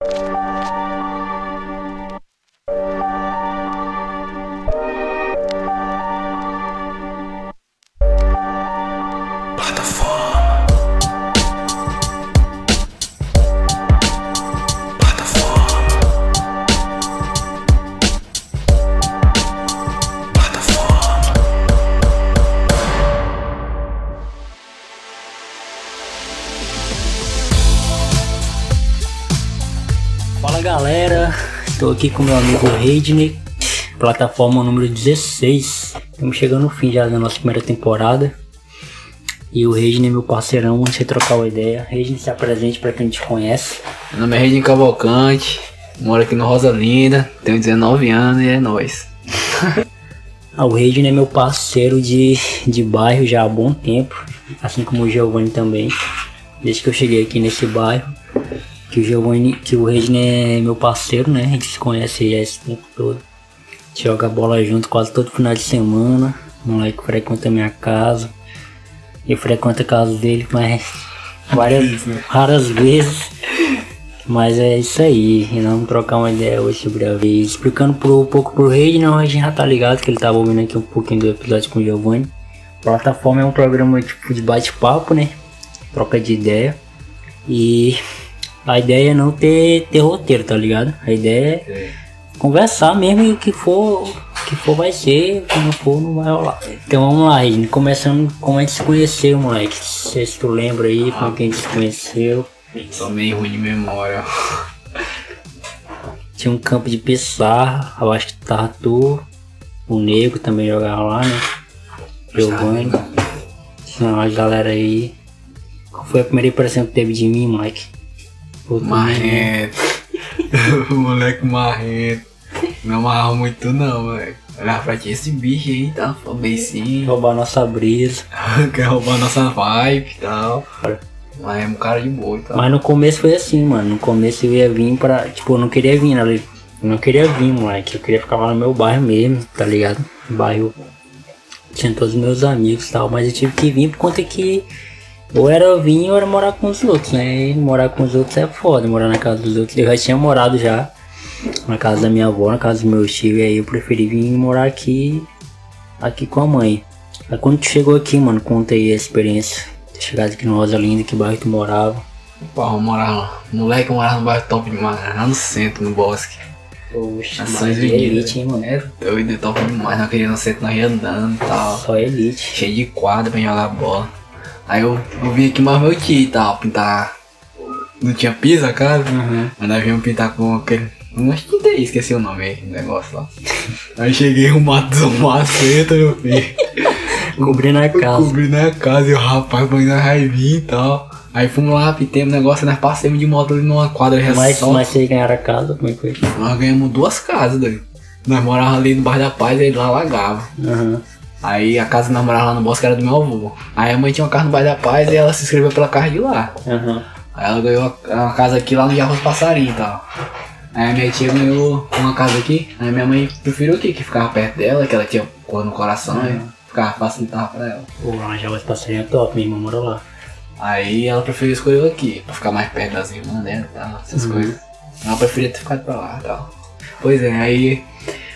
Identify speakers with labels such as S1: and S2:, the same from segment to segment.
S1: you aqui com meu amigo Reidney, plataforma número 16. Estamos chegando no fim já da nossa primeira temporada. E o Reidney, meu parceirão, antes de trocar uma ideia. Reidney se apresente para quem te conhece.
S2: Meu nome é Regine Cavalcante, moro aqui no Rosa Linda, tenho 19 anos e é nóis.
S1: Ah, o Reidney é meu parceiro de, de bairro já há bom tempo, assim como o Giovanni também. Desde que eu cheguei aqui nesse bairro, que o Giovanni, que o Reidney é meu parceiro, né? A gente se conhece já esse tempo todo. Joga bola junto quase todo final de semana. O moleque frequenta minha casa. Eu frequento a casa dele, mas várias, raras vezes. Mas é isso aí, e vamos trocar uma ideia hoje sobre a vez. Explicando pro, um pouco pro Rei, não, a gente já tá ligado que ele tava ouvindo aqui um pouquinho do episódio com o Giovanni. Plataforma é um programa tipo de bate-papo, né? Troca de ideia. E a ideia é não ter, ter roteiro, tá ligado? A ideia é conversar mesmo e o que for, que for vai ser, o que não for não vai rolar. Então vamos lá, Regine. Começando como a gente se conheceu, moleque. Não sei se tu lembra aí como que a gente se conheceu.
S2: Sou meio ruim de memória.
S1: Tinha um campo de Pissarra, eu acho que tava tu, o Nego também jogava lá, né? Giovanni. Tinha uma galera aí. Qual foi a primeira impressão que teve de mim, moleque? Puta,
S2: Marrento. moleque marrento. Não amarrava muito não, moleque. Olhava pra ti, esse bicho aí tá sim.
S1: Roubar nossa brisa.
S2: Quer roubar nossa vibe e tal. Mas é um cara de boa e tal.
S1: Mas no começo foi assim, mano. No começo eu ia vir pra. Tipo, eu não queria vir, né? Eu não queria vir, moleque. Eu queria ficar lá no meu bairro mesmo, tá ligado? Bairro. Tinha todos os meus amigos e tal. Mas eu tive que vir por conta que. Ou era vir ou era morar com os outros, né? E morar com os outros é foda, morar na casa dos outros. Eu já tinha morado já. Na casa da minha avó, na casa dos meus tios. E aí eu preferi vir morar aqui. Aqui com a mãe. Aí quando tu chegou aqui, mano, conta aí a experiência. Ter chegado aqui no Rosa Linda, que bairro tu morava.
S2: Pô, eu morava. Moleque, eu morava no bairro top demais, lá no centro, no bosque.
S1: Poxa,
S2: Na
S1: mas
S2: São
S1: é elite, hein, mano?
S2: É doido, top demais. Nós queríamos no centro, nós ia andando e tal.
S1: Só elite.
S2: cheio de quadra pra jogar bola. Aí eu, eu vim aqui mais meu tio e tal, pintar. Não tinha piso a casa,
S1: Uhum.
S2: mas nós viemos pintar com aquele. Acho que tem, esqueci o nome aí, o negócio lá. Aí cheguei um mato, um maceta, meu filho.
S1: Cobrindo a casa.
S2: Cobrindo a casa e o rapaz foi na raivinha e tal. Aí fomos lá, pintemos o negócio, nós passamos de moto ali numa quadra
S1: Mas, mas vocês ganharam a casa, como é que foi?
S2: Nós ganhamos duas casas, doido. Nós morávamos ali no bairro da Paz e lá lagava.
S1: Aham.
S2: Aí a casa morávamos lá no bosque era do meu avô. Aí a mãe tinha uma casa no bairro da Paz e ela se inscreveu pela casa de lá.
S1: Aham.
S2: Aí ela ganhou uma casa aqui lá no Jarros Passarinho e tal. Aí a minha tia ganhou uma casa aqui. Aí minha mãe preferiu aqui, que ficava perto dela, que ela tinha cor no coração e ficava facilitava pra ela.
S1: O esse passarinho é top, minha irmã mora lá.
S2: Aí ela preferiu escolher aqui, pra ficar mais perto das irmãs dela e tal, essas coisas. Ela preferia ter ficado pra lá e tal. Pois é, aí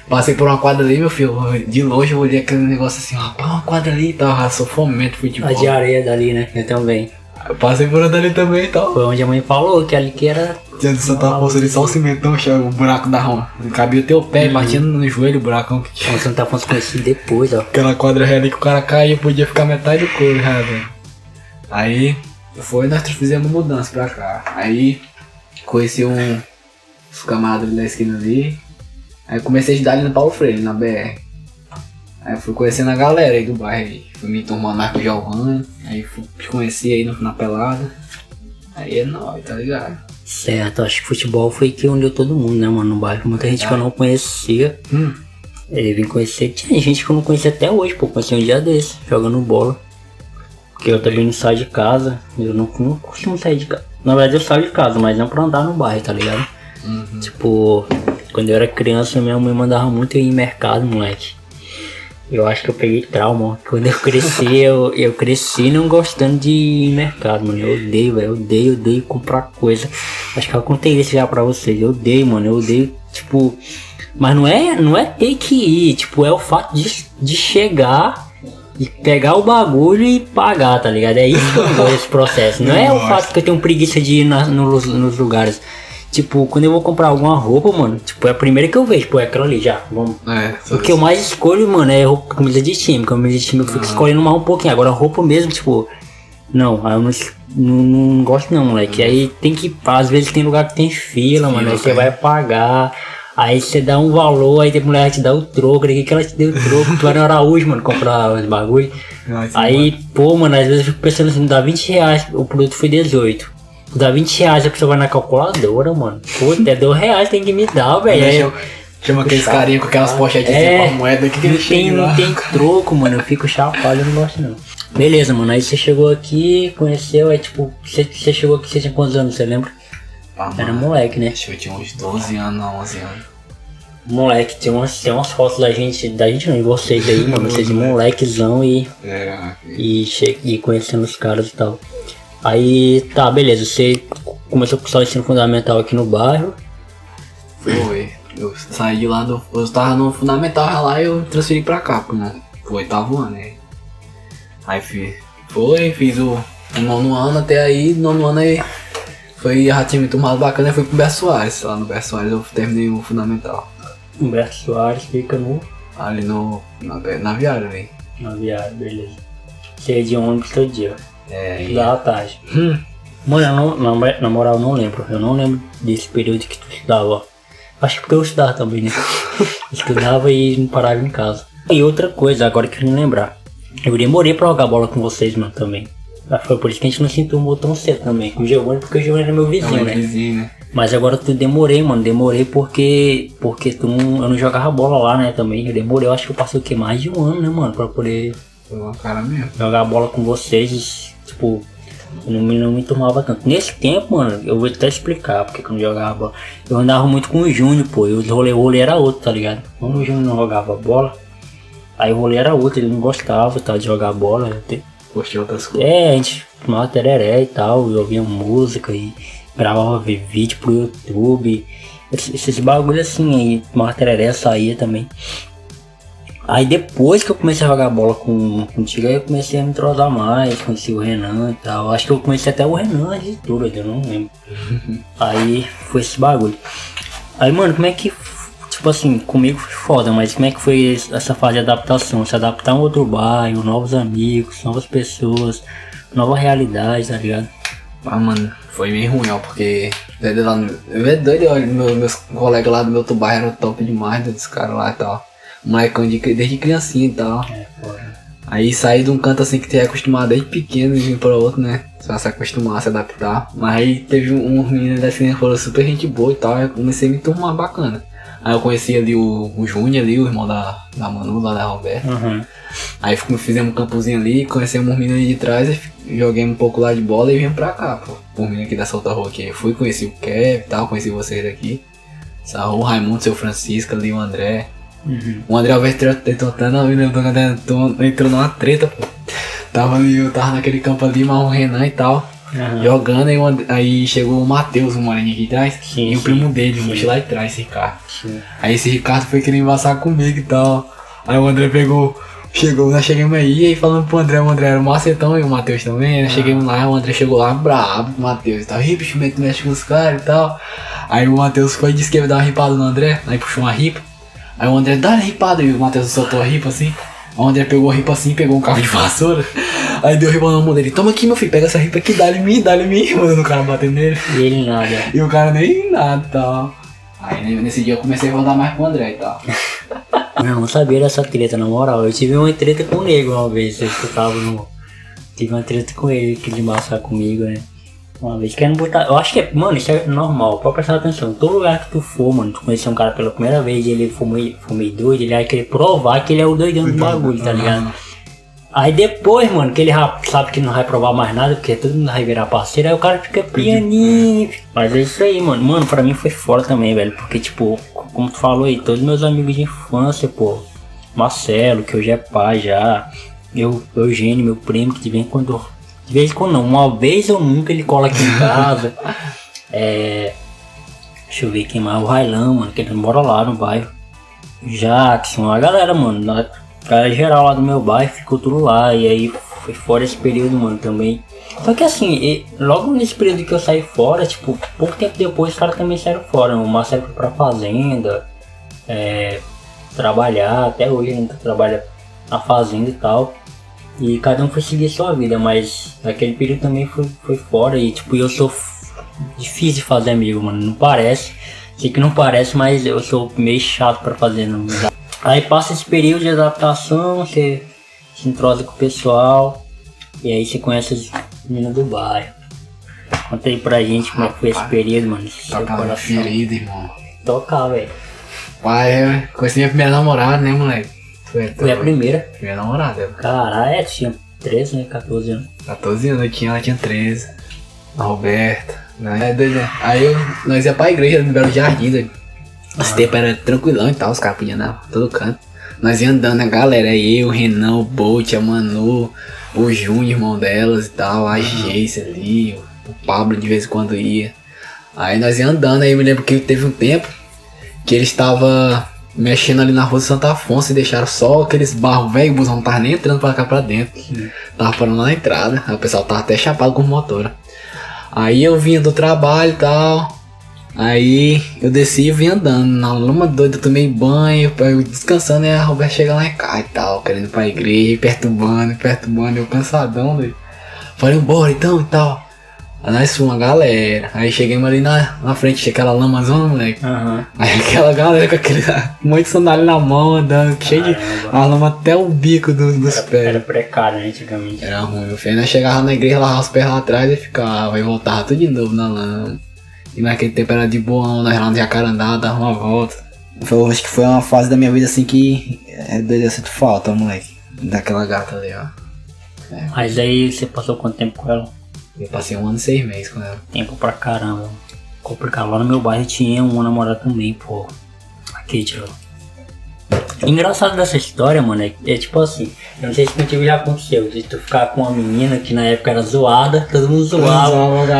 S2: passei por uma quadra ali, meu filho. De longe eu olhei aquele negócio assim, rapaz, uma quadra ali e tal. Ah, sou fomento futebol.
S1: A de areia dali, né? Eu também.
S2: Eu passei por ali também e tal.
S1: Foi onde a mãe falou que ali que era.
S2: Tinha de Santa Afonso ali só o cimentão, o buraco da rua. Cabia o teu pé, batia no joelho o buracão que tinha.
S1: O Santa Afonso conhecido depois, ó.
S2: Aquela quadra ali que o cara caía, podia ficar metade do couro já, velho. Aí foi, nós fizemos mudança pra cá. Aí conheci um, os camaradas da esquina ali. Aí comecei a estudar ali no Paulo Freire, na BR. Aí fui conhecendo a galera aí do bairro aí. Fui me tomando mais com o Giovanni. Aí fui conheci aí na pelada. Aí é nóis, tá ligado?
S1: Certo, acho que futebol foi que uniu todo mundo, né, mano, no bairro. Muita gente que eu não conhecia.
S2: Hum.
S1: Ele vim conhecer. Tinha gente que eu não conhecia até hoje, pô. Conheci um dia desse, jogando bola. Porque eu também não saio de casa. Eu não, não costumo sair de casa. Na verdade eu saio de casa, mas não pra andar no bairro, tá ligado? Tipo, quando eu era criança, minha mãe mandava muito eu ir em mercado, moleque. Eu acho que eu peguei trauma. Quando eu cresci, eu, eu cresci não gostando de ir no mercado, mano. Eu odeio, velho. Eu odeio, odeio comprar coisa. Acho que eu contei isso já pra vocês. Eu odeio, mano. Eu odeio, tipo. Mas não é, não é ter que ir, tipo, é o fato de, de chegar e pegar o bagulho e pagar, tá ligado? É isso que eu gosto desse processo. Não é o fato que eu tenho preguiça de ir na, nos, nos lugares. Tipo, quando eu vou comprar alguma roupa, mano, tipo, é a primeira que eu vejo, pô, é aquela ali já. Vamos.
S2: É,
S1: O que eu mais escolho, mano, é roupa, camisa de time. Camisa de time eu fico escolhendo mais um pouquinho. Agora roupa mesmo, tipo. Não, aí eu não, não, não gosto não, moleque. Aí tem que. Às vezes tem lugar que tem fila, mano. Aí você
S2: tem.
S1: vai pagar. Aí você dá um valor, aí tem mulher que te dá o troco, daqui que ela te deu o troco, tu vai no Araújo, mano, comprar os bagulho. Aí, pô, mano, às vezes eu fico pensando assim, dá 20 reais, o produto foi 18. Dá 20 reais, a pessoa vai na calculadora, mano. Pô, até 2 reais tem que me dar, velho. Aí eu-
S2: Chama aqueles carinha com aquelas pochetes
S1: É,
S2: com a moeda que, que ele
S1: não tem,
S2: chega
S1: não tem troco, mano. Eu fico chapado, eu não gosto não. Beleza, mano. Aí você chegou aqui, conheceu, aí tipo, você, você chegou aqui, você tinha quantos anos, você lembra?
S2: Ah,
S1: Era
S2: mano,
S1: moleque, né?
S2: Acho que eu tinha uns 12 anos, não, 11 anos.
S1: Moleque, tem umas, tem umas fotos da gente, da gente não, de vocês aí, mano. Vocês de molequezão e,
S2: Era.
S1: e, che e conhecendo os caras e tal. Aí, tá, beleza. Você começou com o seu ensino fundamental aqui no bairro.
S2: Foi. Eu saí de lá do. Eu tava no fundamental lá e eu transferi pra cá, pro, pro oitavo ano, né? Aí fiz. Foi, fiz o, o nono ano até aí, nono ano aí. Foi já tinha me tomado bacana, fui pro Beto Soares. Lá no Beto Soares eu terminei o fundamental.
S1: Humberto Soares fica no,
S2: Ali no. Na, na viária ali.
S1: na viagem, beleza. Você ia de ônibus todo dia.
S2: É, e-
S1: Da tarde.
S2: Hum.
S1: Mano, não, na, na moral, eu não lembro. Eu não lembro desse período que tu estudava. Acho que porque eu estudava também, né? estudava e não parava em casa. E outra coisa, agora que eu me lembrar. Eu demorei pra jogar bola com vocês, mano, também. Ah, Foi por isso que a gente não se enturmou tão cedo também. Com o Giovanni, porque o Giovanni era meu vizinho,
S2: Não,
S1: né?
S2: vizinho, né?
S1: Mas agora tu demorei, mano. Demorei porque. Porque tu não, eu não jogava bola lá, né? Também. Eu demorei, eu acho que eu passei o que? Mais de um ano, né, mano? Pra poder
S2: uma cara mesmo.
S1: jogar bola com vocês, tipo, eu não me, não me tomava tanto. Nesse tempo, mano, eu vou até explicar porque que eu não jogava bola. Eu andava muito com o Júnior, pô, e o rolê, o rolê era outro, tá ligado? Como o Júnior não jogava bola, aí o rolê era outro, ele não gostava tá, de jogar bola. até-
S2: Postei outras coisas.
S1: É, a gente tomava tereré e tal, ouvia música e gravava vídeo pro YouTube. Esses, esses bagulho assim, aí tomava tereré, saía também. Aí depois que eu comecei a jogar bola com, contigo, aí eu comecei a me entrosar mais, conheci o Renan e tal. Acho que eu conheci até o Renan de tudo, eu não lembro. aí foi esse bagulho. Aí, mano, como é que. Tipo assim, comigo foi foda, mas como é que foi essa fase de adaptação? Se adaptar a um outro bairro, novos amigos, novas pessoas, nova realidade, tá ligado?
S2: Ah, mano, foi meio ruim, ó, porque. É no- é doido, olha, meu, meus colegas lá do meu outro bairro eram top demais, né, desse cara lá e tal. Molecão de, desde criancinha e tal.
S1: É.
S2: Aí sair de um canto assim que tu é acostumado desde pequeno e vir pra outro, né? Vai se acostumar, se adaptar. Mas aí teve um, um menino assim que falou super gente boa e tal, aí eu comecei a me turmar bacana. Aí eu conheci ali o, o Júnior ali, o irmão da, da Manu, lá da Roberta.
S1: Uhum.
S2: Aí fizemos um campozinho ali, conhecemos uns meninos ali de trás, joguei um pouco lá de bola e vim pra cá, pô. Os meninos aqui da Solta Rua aqui. Fui, conheci o Kev e tal, conheci vocês aqui. O Raimundo, seu Francisco ali, o André.
S1: Uhum.
S2: O André Alves tentando, entrou numa treta, pô. Tava ali, eu tava naquele campo ali, mas o Renan e tal,
S1: Uhum.
S2: jogando, aí, o And- aí chegou o Matheus, o moreninho aqui atrás,
S1: Sim,
S2: e o primo dele, o
S1: sim.
S2: moço lá de trás, esse Ricardo.
S1: Sim.
S2: Aí esse Ricardo foi querer embaçar comigo e tal. Aí o André pegou, chegou, nós chegamos aí, aí falando pro André, o André era o macetão e o Matheus também, nós chegamos lá, o André chegou lá brabo com o Matheus e tal, ih, bicho, mexe mexe com os caras e tal. Aí o Matheus foi e disse que ia dar uma ripada no André, aí puxou uma ripa. Aí o André, dá a ripada, e o Matheus soltou a ripa assim. Aí o André pegou a ripa assim, pegou um cabo de vassoura. Aí deu ripa na mão dele, toma aqui meu filho, pega essa ripa aqui, dá-lhe mim, dá-lhe mim, mandando o cara bater nele.
S1: E ele nada.
S2: E o cara nem nada e tal. Aí né, nesse dia eu comecei a rodar mais com o André e tal.
S1: Eu não sabia dessa treta, na moral. Eu tive uma treta com o nego uma vez, vocês que no. Tive uma treta com ele, que ele embaçar comigo, né? Uma vez querendo botar. Eu acho que é. Mano, isso é normal, pode prestar atenção. Todo lugar que tu for, mano, tu conhecer um cara pela primeira vez e ele for meio, for meio doido, ele vai querer provar que ele é o doidão do bagulho, tá ligado? Aí depois, mano, que ele sabe que não vai provar mais nada, porque todo mundo vai virar parceiro, aí o cara fica pianinho. Mas é isso aí, mano. Mano, pra mim foi fora também, velho. Porque, tipo, como tu falou aí, todos meus amigos de infância, pô. Marcelo, que hoje é pai já. Eu, Eugênio, meu primo, que de vez em quando. De vez em quando não, uma vez ou nunca ele cola aqui em casa. é. Deixa eu ver quem mais. O Railan, mano, que ele mora lá no bairro. Jackson, a galera, mano. Na, galera geral lá do meu bairro ficou tudo lá. E aí foi fora esse período, mano, também. Só que assim, e, logo nesse período que eu saí fora, tipo, pouco tempo depois os caras também saíram fora. O Marcelo foi pra fazenda, é, trabalhar, até hoje ainda trabalha na fazenda e tal. E cada um foi seguir sua vida, mas naquele período também foi, foi fora e tipo, eu sou difícil de fazer amigo, mano, não parece. Sei que não parece, mas eu sou meio chato pra fazer. Não. Aí passa esse período de adaptação, você se entrosa com o pessoal, e aí você conhece as meninas do bairro. Conta aí pra gente como é foi esse período, mano.
S2: Tocava ferida, irmão.
S1: Tocar, velho.
S2: Pai, conheci minha primeira namorada, né, moleque?
S1: Foi, foi a primeira.
S2: Primeira namorada.
S1: Caralho, é, tinha 13, né? 14 anos.
S2: 14 anos, eu tinha, ela tinha 13. A Roberta, né? É né? Aí eu, nós ia pra igreja no Belo Jardim, doido. Esse tempo era tranquilão e tal, os caras podiam andar todo canto. Nós ia andando, a galera, eu, o Renan, o Bolt, a Manu, o Júnior, irmão delas e tal, a Geice ali, o Pablo de vez em quando ia. Aí nós ia andando, aí eu me lembro que teve um tempo que ele estava mexendo ali na rua de Santa Afonso e deixaram só aqueles barros velho, o busão não tava nem entrando pra cá pra dentro. Tava parando na entrada, o pessoal tava até chapado com motor. Aí eu vinha do trabalho e tal. Aí eu desci e vim andando. Na lama doida, tomei banho, eu descansando e a Roberta chega lá em casa e tal, querendo ir pra igreja, perturbando, perturbando, eu cansadão, doido. Falei, bora então e tal. Aí nós fomos uma galera. Aí chegamos ali na, na frente, tinha aquela lamazona, moleque.
S1: Aham.
S2: Aí aquela galera com aquele muito sandália na mão, andando, cheio de. A lama até o bico do- dos
S1: Era,
S2: pés.
S1: era precário, né, antigamente.
S2: Era ruim, meu filho. Nós chegava na igreja, lavava os pés lá atrás e ficava, e voltava tudo de novo na lama. E naquele tempo era de boão, nós lá no Jacarandá, dava uma volta. Foi, eu acho que foi uma fase da minha vida assim que é doido, eu sinto falta, moleque. Daquela gata ali, ó.
S1: Mas aí você passou quanto tempo com ela?
S2: Eu passei um ano e seis meses com ela.
S1: Tempo pra caramba. Complicado. Lá no meu bairro tinha uma namorada também, pô. A Kate. Engraçado dessa história, mano, é, é tipo assim, eu não sei se contigo já aconteceu, de tu ficar com uma menina que na época era zoada, todo mundo zoava.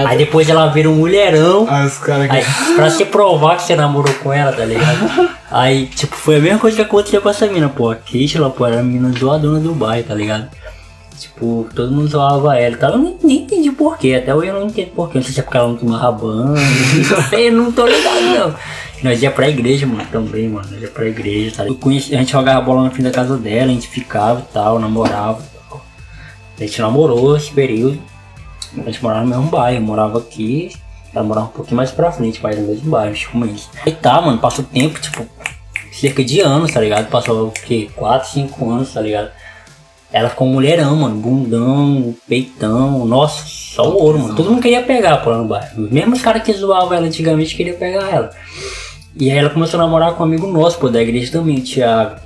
S1: Aí depois ela vira um mulherão.
S2: Aí os caras
S1: Aí, pra se provar que você namorou com ela, tá ligado? Aí, tipo, foi a mesma coisa que aconteceu com essa mina, pô. A Keishla, pô, era a menina zoadona do bairro, tá ligado? Tipo, todo mundo zoava ela e tal. Eu nem, nem entendi porquê. Até hoje eu não entendo porquê. Não sei se é porque ela não tomava banho. Não sei, não tô ligado, não. Nós ia pra igreja, mano, também, mano. Nós ia pra igreja, tá conheci, a gente jogava bola na frente da casa dela, a gente ficava e tal, namorava e tal. A gente namorou esse período. A gente morava no mesmo bairro, eu morava aqui, ela morava um pouquinho mais pra frente, mas no mesmo bairro, tipo isso. Aí tá, mano, passou tempo, tipo, cerca de anos, tá ligado? Passou o quê? 4, 5 anos, tá ligado? Ela ficou mulherão, mano, bundão, peitão, nossa, só o ouro, mano. Todo mundo queria pegar lá no bairro. Mesmo os caras que zoavam ela antigamente queriam pegar ela. E aí ela começou a namorar com um amigo nosso, pô, da igreja também, Thiago.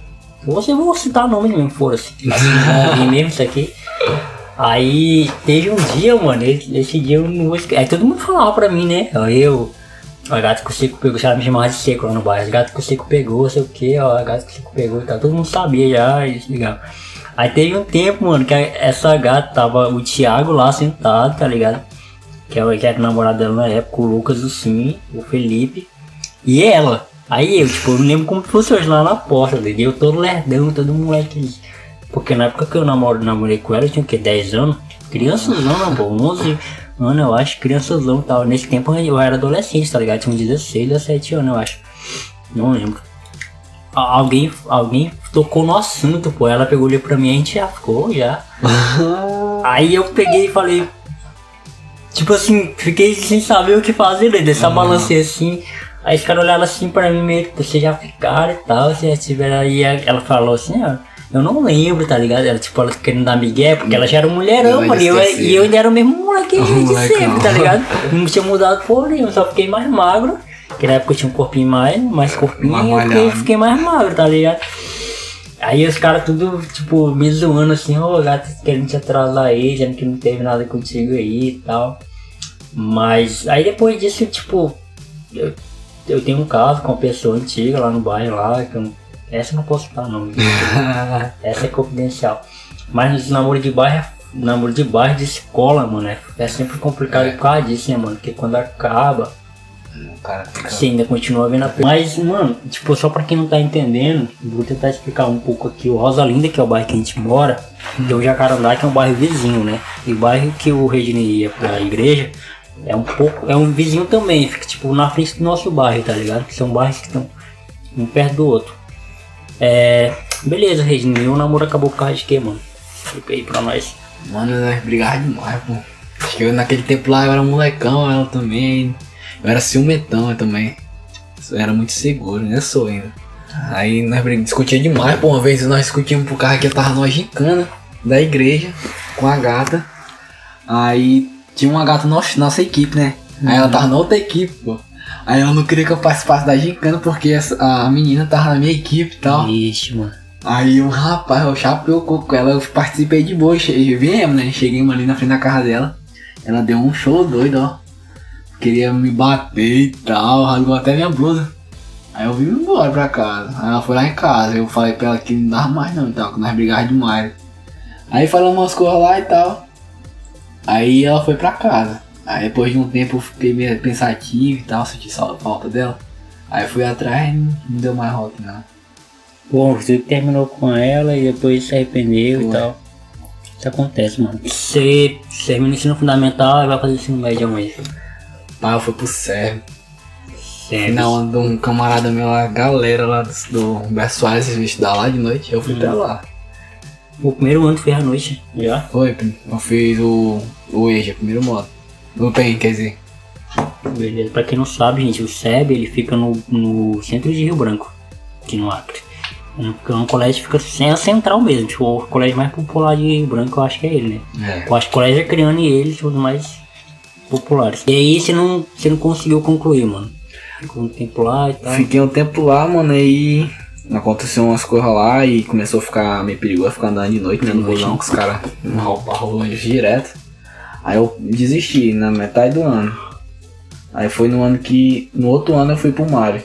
S1: Você vou citar nome mesmo, foda-se. Assim, mesmo isso aqui. Aí teve um dia, mano, esse, dia eu não vou. Aí todo mundo falava pra mim, né? Eu, ó, a gata que o Seco pegou, já me chamava de Seco lá no bairro. A gata que o Seco pegou, sei o que, ó, a gata que o Seco pegou e tal. Todo mundo sabia já, se ligava. Aí teve um tempo, mano, que essa gata tava o Thiago lá sentado, tá ligado? Que era, que era namorado dela na época, o Lucas, o Sim, o Felipe. E ela. Aí eu, tipo, eu não lembro como fosse hoje lá na porta, entendeu? Eu todo lerdão, todo moleque. Porque na época que eu namoro, namorei com ela, eu tinha o quê? 10 anos? Criançazão, né, pô? 11 anos, eu acho, criançazão e tal. Nesse tempo eu era adolescente, tá ligado? Tinha uns 16, 17 anos, eu acho. Não lembro. Alguém, alguém tocou no assunto, pô. Ela pegou ali pra mim e a gente já ficou, já. Aí eu peguei e falei. Tipo assim, fiquei sem saber o que fazer, né? Dessa balancei assim. Aí os caras olharam assim pra mim meio, vocês já ficaram e tal, vocês já tiveram aí. Ela falou assim, ó. Eu não lembro, tá ligado? Ela, tipo, ela querendo dar migué, porque ela já era um mulherão, mano. E eu, eu ainda era o mesmo moleque de sempre, tá ligado? Não tinha mudado porra nenhuma, só fiquei mais magro. Porque na época eu tinha um corpinho mais, mais corpinho,
S2: Mais
S1: e eu fiquei, mais magro, tá ligado? Aí os caras tudo, tipo, me zoando assim, ô gato, querendo te atrasar aí, dizendo que não teve nada contigo aí e tal. Mas aí depois disso, tipo, eu, eu tenho um caso com uma pessoa antiga lá no bairro lá, que eu, Essa eu não posso falar não. Essa é confidencial. Mas nos namoros de bairro, é- namoro de bairro de escola, mano, é, é sempre complicado
S2: É.
S1: por causa disso, né, mano? Porque quando acaba,
S2: fica.
S1: você ainda continua vendo a pe- Mas, mano, tipo, só pra quem não tá entendendo, vou tentar explicar um pouco aqui. O Rosa Linda, que é o bairro que a gente mora, tem o Jacarandá, que é um bairro vizinho, né? E o bairro que o Redney ia pra igreja é um pouco. É um vizinho também, fica tipo na frente do nosso bairro, tá ligado? Que são bairros que estão um perto do outro. É. Beleza, Redney, o namoro acabou por causa de quê, mano? Explica aí pra nós.
S2: Mano, nós brigava demais, pô. Acho que eu, naquele tempo lá eu era molecão, ela também. Eu era ciumentão eu também. Eu era muito seguro, né? Sou ainda. Aí nós discutia demais, pô. Uma vez nós discutimos pro carro que eu tava numa gincana da igreja com a gata. Aí tinha uma gata na nossa, nossa equipe, né? Aí ela tava na outra equipe, pô. Aí ela não queria que eu participasse da gincana porque essa- a menina tava na minha equipe e tal.
S1: Ixi, mano.
S2: Aí o rapaz, eu chapei o coco com ela, eu participei de boa, viemos, né? Cheguei ali na frente da casa dela. Ela deu um show doido, ó. Queria me bater e tal, rasgou até minha blusa. Aí eu vim embora pra casa. Aí ela foi lá em casa, eu falei pra ela que não dava mais não e tal, que nós brigávamos demais. Aí falamos umas coisas lá e tal. Aí ela foi pra casa. Aí depois de um tempo eu fiquei meio pensativo e tal, senti falta dela. Aí fui atrás e não deu mais volta não.
S1: Bom, você terminou com ela e depois se arrependeu e
S2: Foi.
S1: tal. Isso acontece, mano. Você termina o ensino fundamental e vai fazer ensino médio aonde?
S2: Pai, eu fui pro. Na onda de um camarada meu lá, galera lá do, do Humberto Soares, eles estudar lá de noite, eu fui pra lá.
S1: O primeiro ano foi à noite, já?
S2: Foi, eu fiz o, o EJA, primeiro modo. O PEN, quer dizer.
S1: Beleza. Pra quem não sabe, gente, o SEB ele fica no, no centro de Rio Branco, aqui no Acre. É um, é um colégio que fica sem a central mesmo. Tipo, o colégio mais popular de Rio Branco, eu acho que é ele, né?
S2: É.
S1: Eu acho que o colégio Acreano e ele os mais populares. E aí você não, você não conseguiu concluir, mano. Ficou um tempo lá e tal.
S2: Fiquei um tempo lá, mano, aí aconteceu umas coisas lá e começou a ficar meio perigoso ficar andando de noite, né? No rolão com os caras rolando direto. Aí eu desisti na metade do ano. Aí foi no ano que. No outro ano eu fui pro Mário.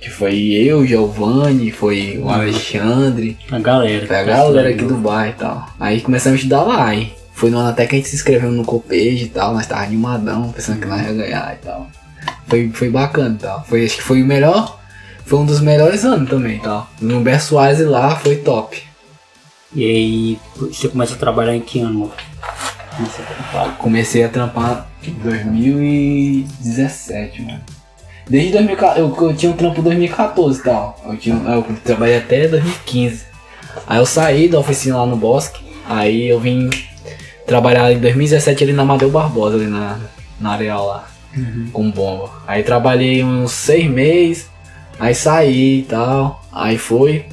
S2: Que foi eu, Giovanni, foi o Alexandre.
S1: A galera.
S2: Foi a galera aqui do bairro e tal. Aí começamos a estudar lá, hein? Foi no ano até que a gente se inscreveu no Copage e tal, nós tava animadão, pensando que nós ia ganhar e tal. Foi, foi bacana e tal. Foi, acho que foi o melhor. Foi um dos melhores anos também e tal. No Soares lá foi top.
S1: E aí você começa a trabalhar em que ano? a trampar.
S2: Comecei a trampar em 2017, mano. Desde 2014, eu, eu tinha um trampo em 2014 e tal. Eu, tinha, eu trabalhei até 2015. Aí eu saí da oficina lá no Bosque. Aí eu vim trabalhar em 2017 ali na Amadeu Barbosa, ali na, na Areal lá. Com bomba. Aí trabalhei uns seis meses. Aí saí e tal. Aí foi.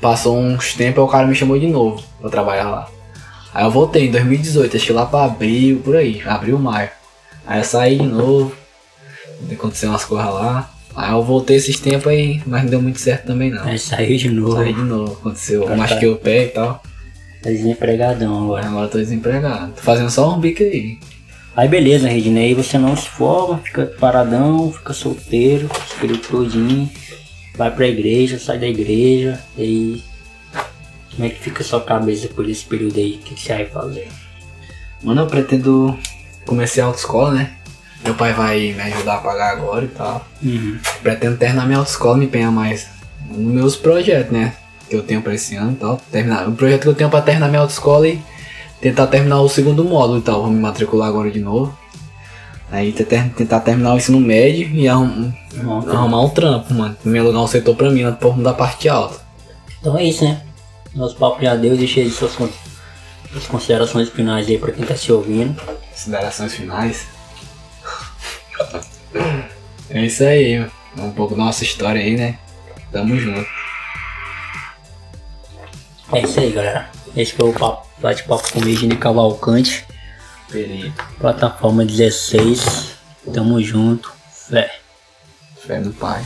S2: Passou uns tempos aí o cara me chamou de novo pra trabalhar lá. Aí eu voltei em 2018, acho que lá pra abril, por aí, abril, maio. Aí eu saí de novo, aconteceu umas coisas lá. Aí eu voltei esses tempos aí, mas não deu muito certo também não.
S1: Aí saiu de novo.
S2: Saí de novo, aconteceu, eu
S1: Tá,
S2: machuquei o pé e tal.
S1: Tá desempregadão agora.
S2: Agora eu tô desempregado. Tô fazendo só um bico aí.
S1: Aí beleza, Redney, aí você não se forma, fica paradão, fica solteiro, esse período todinho, vai pra igreja, sai da igreja, e aí como é que fica a sua cabeça por esse período aí? O que, que você vai fazer?
S2: Mano, eu pretendo começar a autoescola, né? Meu pai vai me ajudar a pagar agora e tal.
S1: Uhum.
S2: Pretendo terminar minha autoescola e me empenhar mais nos meus projetos, né? Que eu tenho pra esse ano e tal. Terminar. O projeto que eu tenho pra terminar minha autoescola e tentar terminar o segundo módulo e tal. Vou me matricular agora de novo. Aí tentar, tentar terminar o ensino médio e arrum- arrumar um trampo, mano. Me alugar um setor pra mim, lá por da parte alta.
S1: Então é isso, né? Nosso papo já deu, deixa aí suas, suas considerações finais aí pra quem tá se ouvindo.
S2: Considerações finais. é isso aí, mano. um pouco da nossa história aí, né? Tamo junto.
S1: É isso aí, galera. Esse foi o papo, bate-papo com o Virginia Cavalcante,
S2: Perigo.
S1: plataforma 16. Tamo junto. Fé.
S2: Fé no pai.